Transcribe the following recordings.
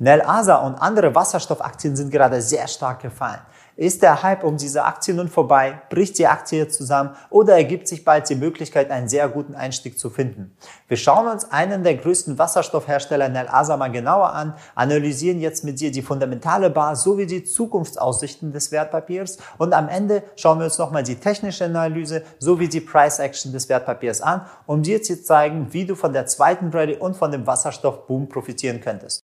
Nel Asa und andere Wasserstoffaktien sind gerade sehr stark gefallen. Ist der Hype um diese Aktie nun vorbei? Bricht die Aktie zusammen? Oder ergibt sich bald die Möglichkeit, einen sehr guten Einstieg zu finden? Wir schauen uns einen der größten Wasserstoffhersteller Nel Asa mal genauer an, analysieren jetzt mit dir die fundamentale Basis sowie die Zukunftsaussichten des Wertpapiers und am Ende schauen wir uns nochmal die technische Analyse sowie die Price Action des Wertpapiers an, um dir zu zeigen, wie du von der zweiten Rallye und von dem Wasserstoffboom profitieren könntest.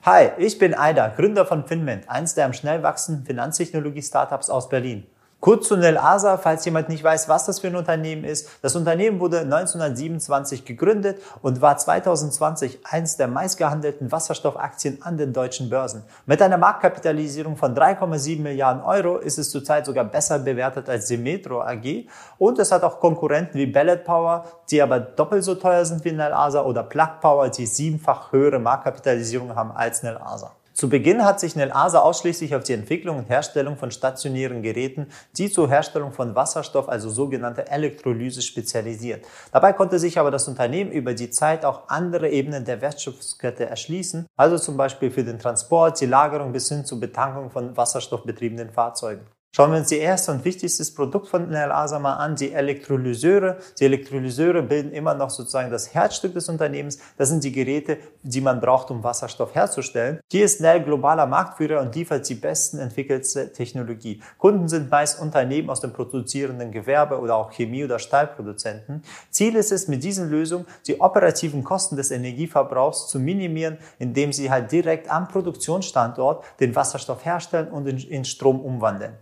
Hi, ich bin Aida, Gründer von Finment, eins der am schnell wachsenden Finanztechnologie-Startups aus Berlin. Kurz zu Nel Asa, falls jemand nicht weiß, was das für ein Unternehmen ist. Das Unternehmen wurde 1927 gegründet und war 2020 eins der meistgehandelten Wasserstoffaktien an den deutschen Börsen. Mit einer Marktkapitalisierung von 3,7 Milliarden Euro ist es zurzeit sogar besser bewertet als Semetro AG und es hat auch Konkurrenten wie Bellet Power, die aber doppelt so teuer sind wie Nel Asa oder Plug Power, die siebenfach höhere Marktkapitalisierung haben als Nel Asa. Zu Beginn hat sich Nelasa ausschließlich auf die Entwicklung und Herstellung von stationären Geräten, die zur Herstellung von Wasserstoff, also sogenannte Elektrolyse, spezialisiert. Dabei konnte sich aber das Unternehmen über die Zeit auch andere Ebenen der Wertschöpfungskette erschließen, also zum Beispiel für den Transport, die Lagerung bis hin zur Betankung von wasserstoffbetriebenen Fahrzeugen. Schauen wir uns die erste und wichtigstes Produkt von Nel Asa mal an, die Elektrolyseure. Die Elektrolyseure bilden immer noch sozusagen das Herzstück des Unternehmens. Das sind die Geräte, die man braucht, um Wasserstoff herzustellen. Hier ist Nel globaler Marktführer und liefert die besten entwickelte Technologie. Kunden sind meist Unternehmen aus dem produzierenden Gewerbe oder auch Chemie- oder Stahlproduzenten. Ziel ist es, mit diesen Lösungen die operativen Kosten des Energieverbrauchs zu minimieren, indem sie halt direkt am Produktionsstandort den Wasserstoff herstellen und in Strom umwandeln.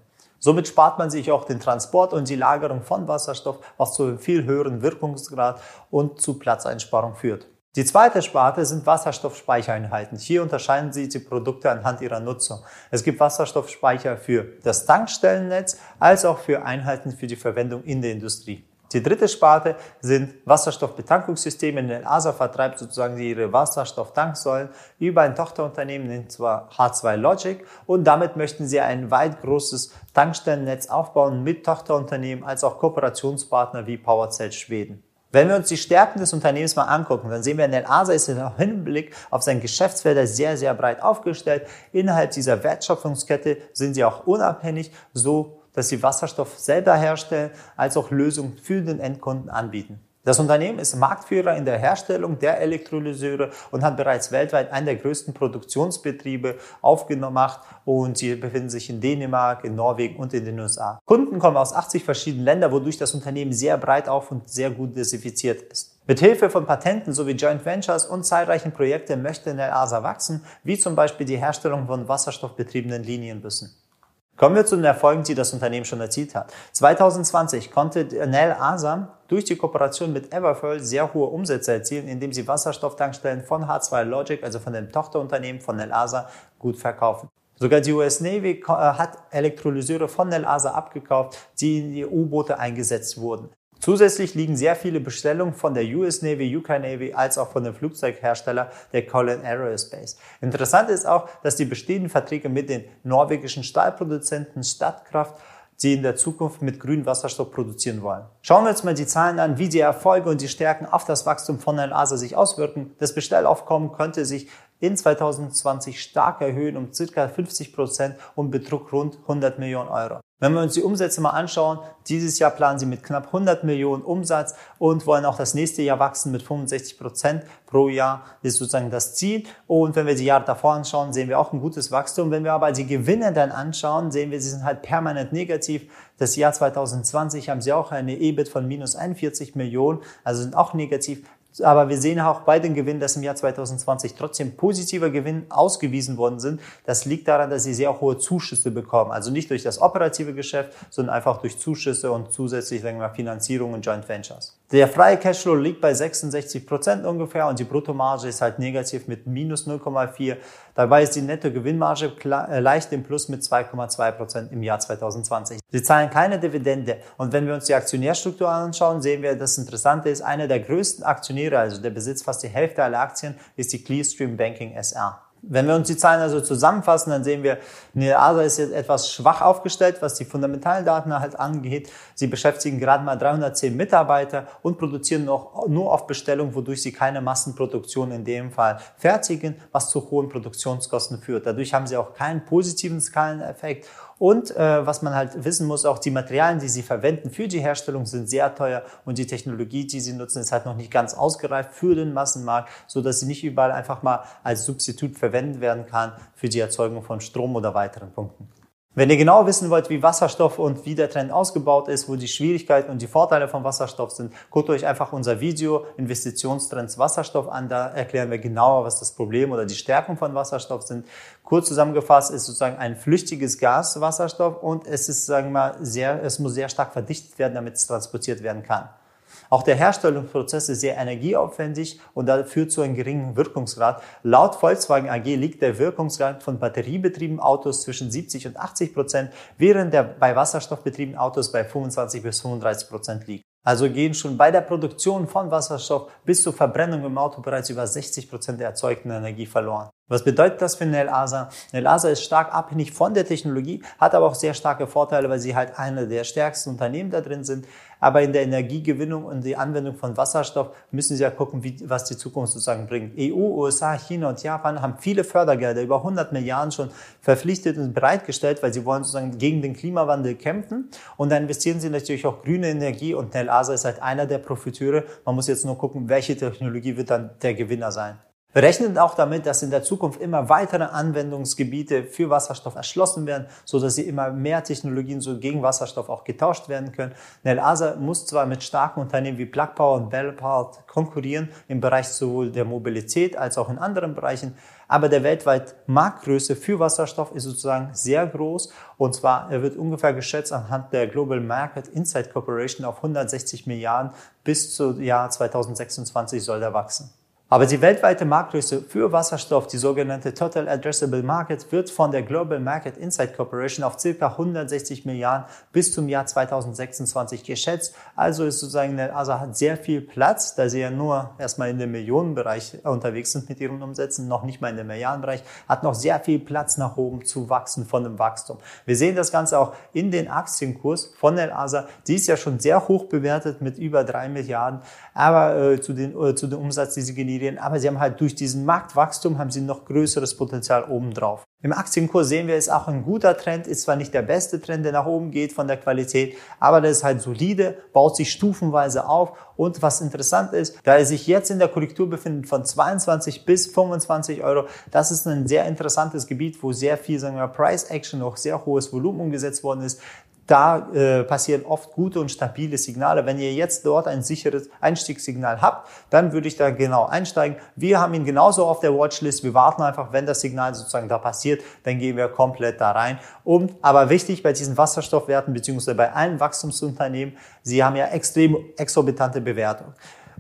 Somit spart man sich auch den Transport und die Lagerung von Wasserstoff, was zu einem viel höheren Wirkungsgrad und zu Platzeinsparung führt. Die zweite Sparte sind Wasserstoffspeichereinheiten. Hier unterscheiden sich die Produkte anhand ihrer Nutzung. Es gibt Wasserstoffspeicher für das Tankstellennetz als auch für Einheiten für die Verwendung in der Industrie. Die dritte Sparte sind Wasserstoffbetankungssysteme. Nel Asa vertreibt sozusagen ihre Wasserstofftanksäulen über ein Tochterunternehmen, nennt zwar H2 Logic, und damit möchten sie ein weit großes Tankstellennetz aufbauen mit Tochterunternehmen als auch Kooperationspartner wie PowerCell Schweden. Wenn wir uns die Stärken des Unternehmens mal angucken, dann sehen wir, Nel Asa ist im Hinblick auf sein Geschäftsfelder sehr, sehr breit aufgestellt. Innerhalb dieser Wertschöpfungskette sind sie auch unabhängig, so dass sie Wasserstoff selber herstellen, als auch Lösungen für den Endkunden anbieten. Das Unternehmen ist Marktführer in der Herstellung der Elektrolyseure und hat bereits weltweit einen der größten Produktionsbetriebe aufgemacht und sie befinden sich in Dänemark, in Norwegen und in den USA. Kunden kommen aus 80 verschiedenen Ländern, wodurch das Unternehmen sehr breit auf und sehr gut diversifiziert ist. Mit Hilfe von Patenten sowie Joint Ventures und zahlreichen Projekten möchte NELASA wachsen, wie zum Beispiel die Herstellung von wasserstoffbetriebenen Linienbussen. Kommen wir zu den Erfolgen, die das Unternehmen schon erzielt hat. 2020 konnte Nel Asam durch die Kooperation mit Everfuel sehr hohe Umsätze erzielen, indem sie Wasserstofftankstellen von H2 Logic, also von dem Tochterunternehmen von Nel Asa, gut verkaufen. Sogar die US Navy äh, hat Elektrolyseure von Nel Asa abgekauft, die in die U-Boote eingesetzt wurden. Zusätzlich liegen sehr viele Bestellungen von der US Navy, UK Navy als auch von dem Flugzeughersteller der Colin Aerospace. Interessant ist auch, dass die bestehenden Verträge mit den norwegischen Stahlproduzenten Stadtkraft die in der Zukunft mit grünem Wasserstoff produzieren wollen. Schauen wir uns mal die Zahlen an, wie die Erfolge und die Stärken auf das Wachstum von El Asa sich auswirken. Das Bestellaufkommen könnte sich in 2020 stark erhöhen um circa 50 Prozent und betrug rund 100 Millionen Euro. Wenn wir uns die Umsätze mal anschauen, dieses Jahr planen sie mit knapp 100 Millionen Umsatz und wollen auch das nächste Jahr wachsen mit 65 Prozent pro Jahr, das ist sozusagen das Ziel. Und wenn wir die Jahre davor anschauen, sehen wir auch ein gutes Wachstum. Wenn wir aber die Gewinne dann anschauen, sehen wir, sie sind halt permanent negativ. Das Jahr 2020 haben sie auch eine EBIT von minus 41 Millionen, also sind auch negativ. Aber wir sehen auch bei den Gewinnen, dass im Jahr 2020 trotzdem positiver Gewinn ausgewiesen worden sind. Das liegt daran, dass sie sehr hohe Zuschüsse bekommen. Also nicht durch das operative Geschäft, sondern einfach durch Zuschüsse und zusätzlich sagen wir, Finanzierung und Joint Ventures. Der freie Cashflow liegt bei 66 Prozent ungefähr und die Bruttomarge ist halt negativ mit minus 0,4. Dabei ist die Nettogewinnmarge äh, leicht im Plus mit 2,2 Prozent im Jahr 2020. Sie zahlen keine Dividende. Und wenn wir uns die Aktionärstruktur anschauen, sehen wir, das Interessante ist, einer der größten Aktionäre, also der besitzt fast die Hälfte aller Aktien, ist die Clearstream Banking SR. Wenn wir uns die Zahlen also zusammenfassen, dann sehen wir, NEASA ist jetzt etwas schwach aufgestellt, was die fundamentalen Daten halt angeht. Sie beschäftigen gerade mal 310 Mitarbeiter und produzieren noch nur auf Bestellung, wodurch sie keine Massenproduktion in dem Fall fertigen, was zu hohen Produktionskosten führt. Dadurch haben sie auch keinen positiven Skaleneffekt und äh, was man halt wissen muss, auch die Materialien, die sie verwenden für die Herstellung, sind sehr teuer und die Technologie, die sie nutzen, ist halt noch nicht ganz ausgereift für den Massenmarkt, so dass sie nicht überall einfach mal als Substitut verwendet werden kann für die Erzeugung von Strom oder weiteren Punkten. Wenn ihr genau wissen wollt, wie Wasserstoff und wie der Trend ausgebaut ist, wo die Schwierigkeiten und die Vorteile von Wasserstoff sind, guckt euch einfach unser Video Investitionstrends Wasserstoff an. Da erklären wir genauer, was das Problem oder die Stärken von Wasserstoff sind. Kurz zusammengefasst ist sozusagen ein flüchtiges Gas Wasserstoff und es ist, sagen wir mal, sehr, es muss sehr stark verdichtet werden, damit es transportiert werden kann. Auch der Herstellungsprozess ist sehr energieaufwendig und da führt zu einem geringen Wirkungsgrad. Laut Volkswagen AG liegt der Wirkungsgrad von batteriebetriebenen Autos zwischen 70 und 80 Prozent, während der bei wasserstoffbetriebenen Autos bei 25 bis 35 Prozent liegt. Also gehen schon bei der Produktion von Wasserstoff bis zur Verbrennung im Auto bereits über 60 Prozent der erzeugten Energie verloren. Was bedeutet das für Nelasa? Nelasa ist stark abhängig von der Technologie, hat aber auch sehr starke Vorteile, weil sie halt eine der stärksten Unternehmen da drin sind. Aber in der Energiegewinnung und die Anwendung von Wasserstoff müssen sie ja gucken, wie, was die Zukunft sozusagen bringt. EU, USA, China und Japan haben viele Fördergelder, über 100 Milliarden schon verpflichtet und bereitgestellt, weil sie wollen sozusagen gegen den Klimawandel kämpfen. Und da investieren sie natürlich auch grüne Energie und Nelasa ist halt einer der Profiteure. Man muss jetzt nur gucken, welche Technologie wird dann der Gewinner sein. Wir rechnen auch damit, dass in der Zukunft immer weitere Anwendungsgebiete für Wasserstoff erschlossen werden, so dass sie immer mehr Technologien so gegen Wasserstoff auch getauscht werden können. Nel Asa muss zwar mit starken Unternehmen wie Plug Power und Bell Power konkurrieren im Bereich sowohl der Mobilität als auch in anderen Bereichen, aber der weltweit Marktgröße für Wasserstoff ist sozusagen sehr groß und zwar er wird ungefähr geschätzt anhand der Global Market Insight Corporation auf 160 Milliarden bis zum Jahr 2026 soll er wachsen. Aber die weltweite Marktgröße für Wasserstoff, die sogenannte Total Addressable Market, wird von der Global Market Insight Corporation auf ca. 160 Milliarden bis zum Jahr 2026 geschätzt. Also ist sozusagen, also hat sehr viel Platz, da sie ja nur erstmal in dem Millionenbereich unterwegs sind mit ihren Umsätzen, noch nicht mal in dem Milliardenbereich, hat noch sehr viel Platz nach oben zu wachsen von dem Wachstum. Wir sehen das Ganze auch in den Aktienkurs von der ASA. Die ist ja schon sehr hoch bewertet mit über drei Milliarden, aber äh, zu, den, äh, zu dem Umsatz, die sie generieren, Immobilien, aber sie haben halt durch diesen Marktwachstum haben sie noch größeres Potenzial obendrauf. Im Aktienkurs sehen wir, ist auch ein guter Trend, ist zwar nicht der beste Trend, der nach oben geht von der Qualität, aber der ist halt solide, baut sich stufenweise auf und was interessant ist, da er sich jetzt in der Korrektur befindet von 22 bis 25 Euro, das ist ein sehr interessantes Gebiet, wo sehr viel, sagen wir, Price Action, auch sehr hohes Volumen umgesetzt worden ist da äh, passieren oft gute und stabile Signale. Wenn ihr jetzt dort ein sicheres Einstiegssignal habt, dann würde ich da genau einsteigen. Wir haben ihn genauso auf der Watchlist. Wir warten einfach, wenn das Signal sozusagen da passiert, dann gehen wir komplett da rein. Und aber wichtig bei diesen Wasserstoffwerten beziehungsweise bei allen Wachstumsunternehmen, sie haben ja extrem exorbitante Bewertungen.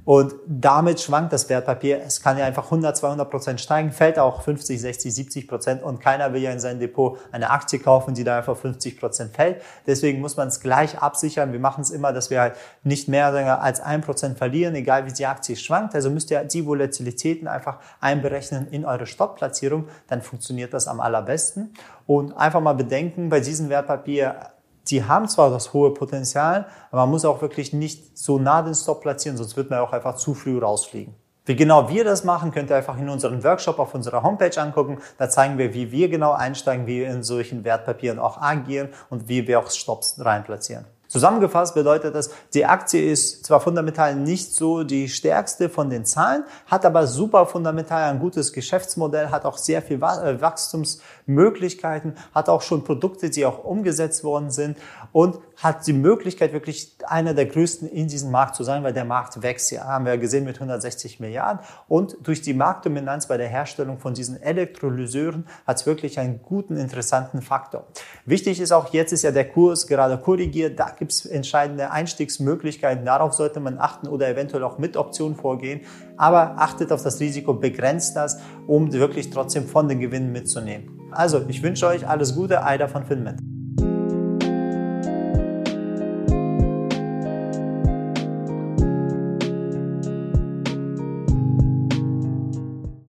Und damit schwankt das Wertpapier. Es kann ja einfach 100, 200 Prozent steigen, fällt auch 50, 60, 70 Prozent und keiner will ja in sein Depot eine Aktie kaufen, die da einfach 50 Prozent fällt. Deswegen muss man es gleich absichern. Wir machen es immer, dass wir halt nicht mehr als ein Prozent verlieren, egal wie die Aktie schwankt. Also müsst ihr die Volatilitäten einfach einberechnen in eure Stoppplatzierung. Dann funktioniert das am allerbesten. Und einfach mal bedenken, bei diesem Wertpapier die haben zwar das hohe Potenzial, aber man muss auch wirklich nicht so nah den Stop platzieren, sonst wird man auch einfach zu früh rausfliegen. Wie genau wir das machen, könnt ihr einfach in unserem Workshop auf unserer Homepage angucken. Da zeigen wir, wie wir genau einsteigen, wie wir in solchen Wertpapieren auch agieren und wie wir auch Stops rein platzieren. Zusammengefasst bedeutet das, die Aktie ist zwar fundamental nicht so die stärkste von den Zahlen, hat aber super fundamental ein gutes Geschäftsmodell, hat auch sehr viel äh, Wachstumsmöglichkeiten, hat auch schon Produkte, die auch umgesetzt worden sind. Und hat die Möglichkeit, wirklich einer der größten in diesem Markt zu sein, weil der Markt wächst. Ja, haben wir gesehen mit 160 Milliarden. Und durch die Marktdominanz bei der Herstellung von diesen Elektrolyseuren hat es wirklich einen guten, interessanten Faktor. Wichtig ist auch, jetzt ist ja der Kurs gerade korrigiert. Da gibt es entscheidende Einstiegsmöglichkeiten. Darauf sollte man achten oder eventuell auch mit Optionen vorgehen. Aber achtet auf das Risiko, begrenzt das, um wirklich trotzdem von den Gewinnen mitzunehmen. Also, ich wünsche euch alles Gute, Eider von Finment.